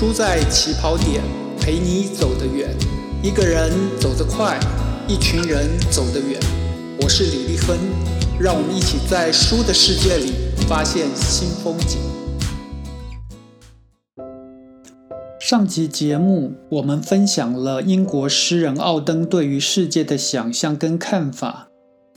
输在起跑点，陪你走得远。一个人走得快，一群人走得远。我是李丽芬，让我们一起在书的世界里发现新风景。上集节目我们分享了英国诗人奥登对于世界的想象跟看法。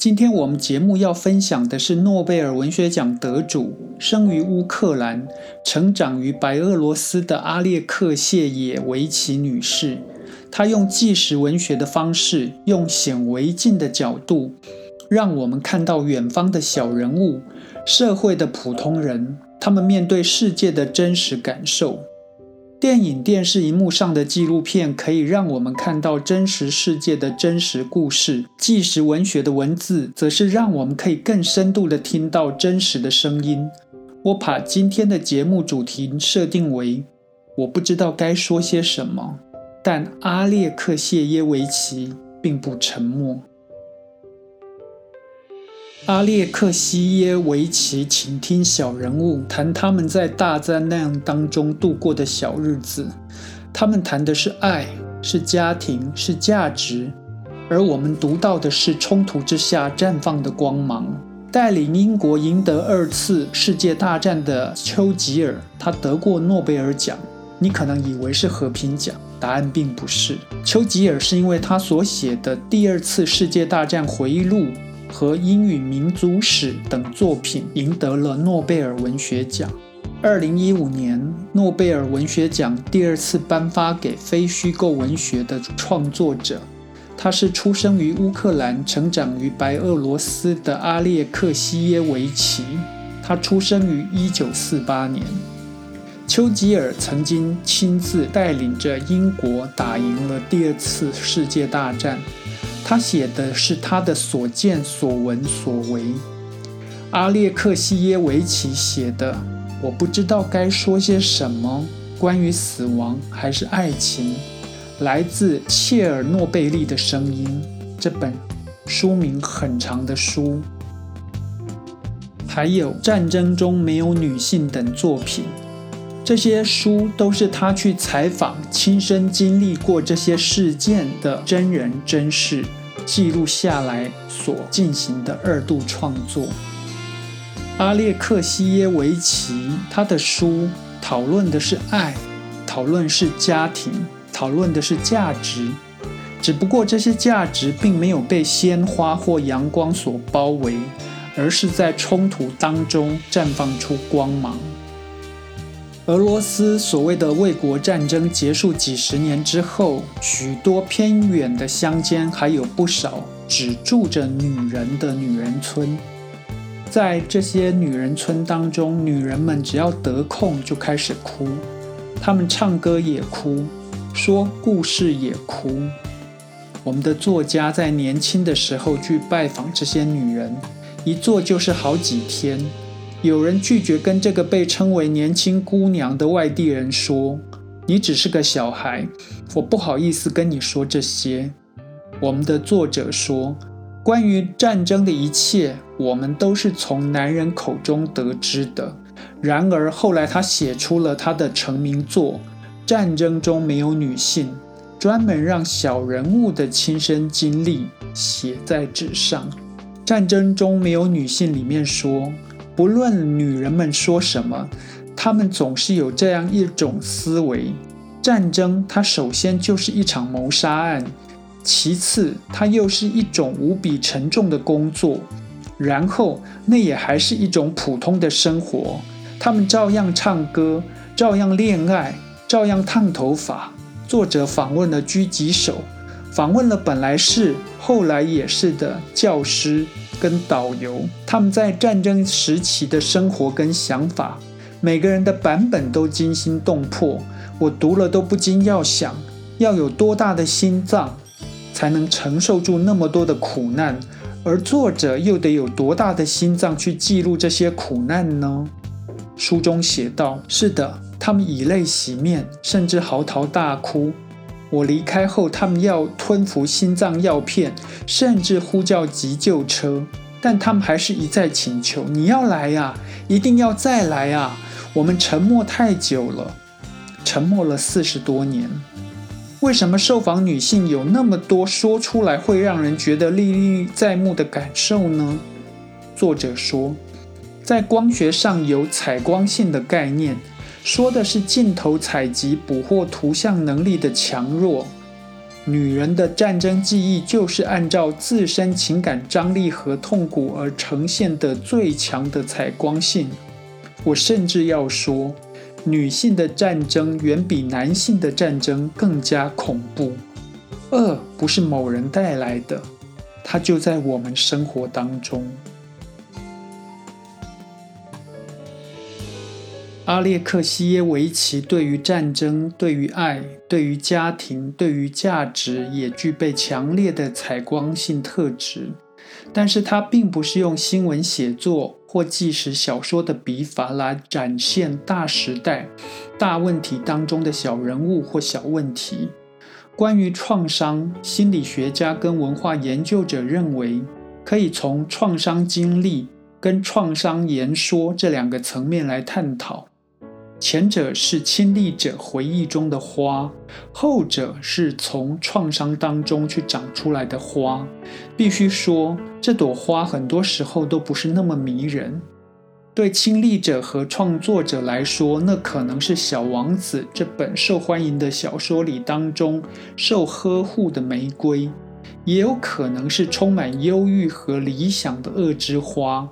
今天我们节目要分享的是诺贝尔文学奖得主，生于乌克兰、成长于白俄罗斯的阿列克谢耶维奇女士。她用纪实文学的方式，用显微镜的角度，让我们看到远方的小人物、社会的普通人，他们面对世界的真实感受。电影、电视荧幕上的纪录片可以让我们看到真实世界的真实故事，纪实文学的文字则是让我们可以更深度的听到真实的声音。我把今天的节目主题设定为：我不知道该说些什么，但阿列克谢耶维奇并不沉默。阿列克西耶维奇，请听小人物谈他们在大灾难当中度过的小日子。他们谈的是爱，是家庭，是价值，而我们读到的是冲突之下绽放的光芒。带领英国赢得二次世界大战的丘吉尔，他得过诺贝尔奖。你可能以为是和平奖，答案并不是。丘吉尔是因为他所写的第二次世界大战回忆录。和英语民族史等作品赢得了诺贝尔文学奖。二零一五年，诺贝尔文学奖第二次颁发给非虚构文学的创作者，他是出生于乌克兰、成长于白俄罗斯的阿列克西耶维奇。他出生于一九四八年。丘吉尔曾经亲自带领着英国打赢了第二次世界大战。他写的是他的所见所闻所为。阿列克西耶维奇写的，我不知道该说些什么，关于死亡还是爱情，来自切尔诺贝利的声音。这本书名很长的书，还有战争中没有女性等作品，这些书都是他去采访、亲身经历过这些事件的真人真事。记录下来所进行的二度创作。阿列克西耶维奇他的书讨论的是爱，讨论是家庭，讨论的是价值。只不过这些价值并没有被鲜花或阳光所包围，而是在冲突当中绽放出光芒。俄罗斯所谓的卫国战争结束几十年之后，许多偏远的乡间还有不少只住着女人的女人村。在这些女人村当中，女人们只要得空就开始哭，她们唱歌也哭，说故事也哭。我们的作家在年轻的时候去拜访这些女人，一坐就是好几天。有人拒绝跟这个被称为年轻姑娘的外地人说：“你只是个小孩，我不好意思跟你说这些。”我们的作者说：“关于战争的一切，我们都是从男人口中得知的。”然而后来他写出了他的成名作《战争中没有女性》，专门让小人物的亲身经历写在纸上。《战争中没有女性》里面说。不论女人们说什么，她们总是有这样一种思维：战争它首先就是一场谋杀案，其次它又是一种无比沉重的工作，然后那也还是一种普通的生活。他们照样唱歌，照样恋爱，照样烫头发。作者访问了狙击手，访问了本来是、后来也是的教师。跟导游，他们在战争时期的生活跟想法，每个人的版本都惊心动魄。我读了都不禁要想，要有多大的心脏，才能承受住那么多的苦难？而作者又得有多大的心脏去记录这些苦难呢？书中写道：“是的，他们以泪洗面，甚至嚎啕大哭。我离开后，他们要吞服心脏药片，甚至呼叫急救车。但他们还是一再请求：“你要来呀，一定要再来呀！我们沉默太久了。”沉默了四十多年。为什么受访女性有那么多说出来会让人觉得历历在目的感受呢？作者说，在光学上有采光性的概念，说的是镜头采集捕获图像能力的强弱。女人的战争记忆就是按照自身情感张力和痛苦而呈现的最强的采光性。我甚至要说。女性的战争远比男性的战争更加恐怖。恶不是某人带来的，它就在我们生活当中。阿列克西耶维奇对于战争、对于爱、对于家庭、对于价值，也具备强烈的采光性特质。但是他并不是用新闻写作或纪实小说的笔法来展现大时代、大问题当中的小人物或小问题。关于创伤，心理学家跟文化研究者认为，可以从创伤经历跟创伤言说这两个层面来探讨。前者是亲历者回忆中的花，后者是从创伤当中去长出来的花。必须说，这朵花很多时候都不是那么迷人。对亲历者和创作者来说，那可能是《小王子》这本受欢迎的小说里当中受呵护的玫瑰，也有可能是充满忧郁和理想的恶之花。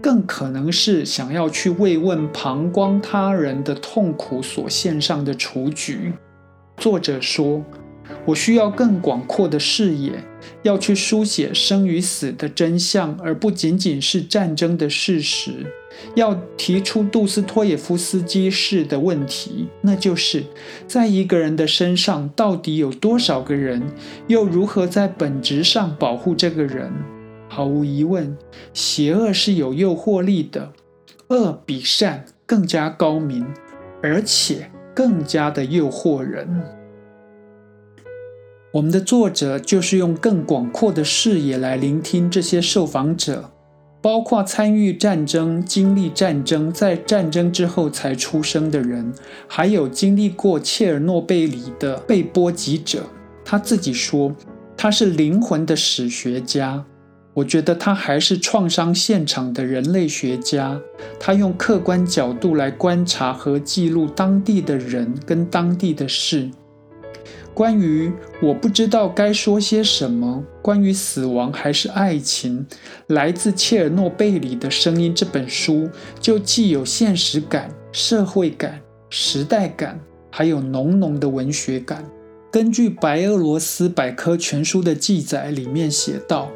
更可能是想要去慰问旁观他人的痛苦所献上的雏菊。作者说：“我需要更广阔的视野，要去书写生与死的真相，而不仅仅是战争的事实。要提出杜斯托也夫斯基式的问题，那就是在一个人的身上到底有多少个人，又如何在本质上保护这个人。”毫无疑问，邪恶是有诱惑力的，恶比善更加高明，而且更加的诱惑人。我们的作者就是用更广阔的视野来聆听这些受访者，包括参与战争、经历战争、在战争之后才出生的人，还有经历过切尔诺贝利的被波及者。他自己说，他是灵魂的史学家。我觉得他还是创伤现场的人类学家，他用客观角度来观察和记录当地的人跟当地的事。关于我不知道该说些什么，关于死亡还是爱情，来自切尔诺贝里的声音这本书就既有现实感、社会感、时代感，还有浓浓的文学感。根据白俄罗斯百科全书的记载，里面写道。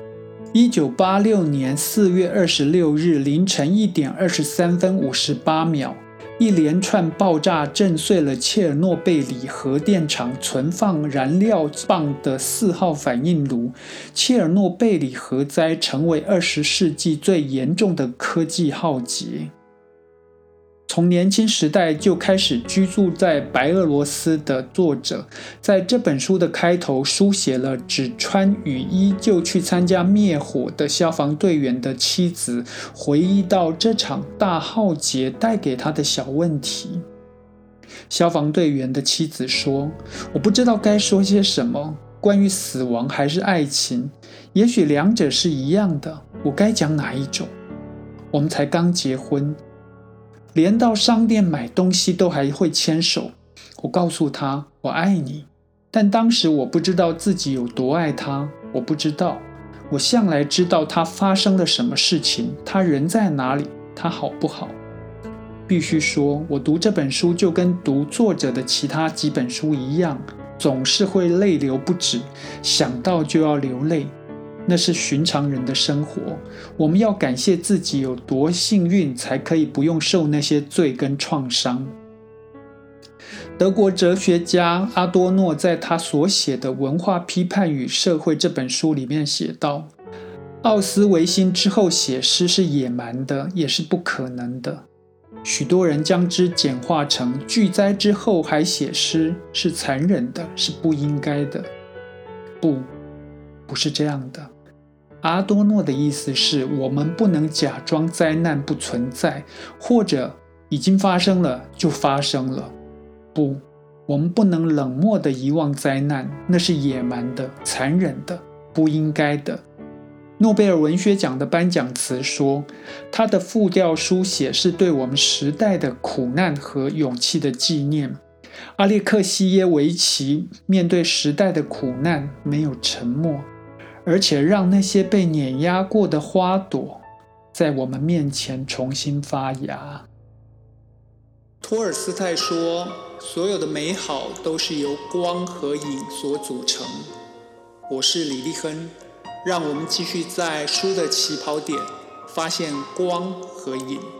一九八六年四月二十六日凌晨一点二十三分五十八秒，一连串爆炸震碎了切尔诺贝利核电厂存放燃料棒的四号反应炉。切尔诺贝利核灾成为二十世纪最严重的科技浩劫。从年轻时代就开始居住在白俄罗斯的作者，在这本书的开头书写了只穿雨衣就去参加灭火的消防队员的妻子回忆到这场大浩劫带给他的小问题。消防队员的妻子说：“我不知道该说些什么，关于死亡还是爱情，也许两者是一样的，我该讲哪一种？我们才刚结婚。”连到商店买东西都还会牵手。我告诉他我爱你，但当时我不知道自己有多爱他。我不知道，我向来知道他发生了什么事情，他人在哪里，他好不好。必须说，我读这本书就跟读作者的其他几本书一样，总是会泪流不止，想到就要流泪。那是寻常人的生活。我们要感谢自己有多幸运，才可以不用受那些罪跟创伤。德国哲学家阿多诺在他所写的《文化批判与社会》这本书里面写道：“奥斯维辛之后写诗是野蛮的，也是不可能的。许多人将之简化成巨灾之后还写诗是残忍的，是不应该的。不，不是这样的。”阿多诺的意思是我们不能假装灾难不存在，或者已经发生了就发生了。不，我们不能冷漠地遗忘灾难，那是野蛮的、残忍的、不应该的。诺贝尔文学奖的颁奖词说：“他的复调书写是对我们时代的苦难和勇气的纪念。”阿列克西耶维奇面对时代的苦难没有沉默，而且让那些被碾压过的花朵在我们面前重新发芽。托尔斯泰说：“所有的美好都是由光和影所组成。”我是李立亨。让我们继续在书的起跑点发现光和影。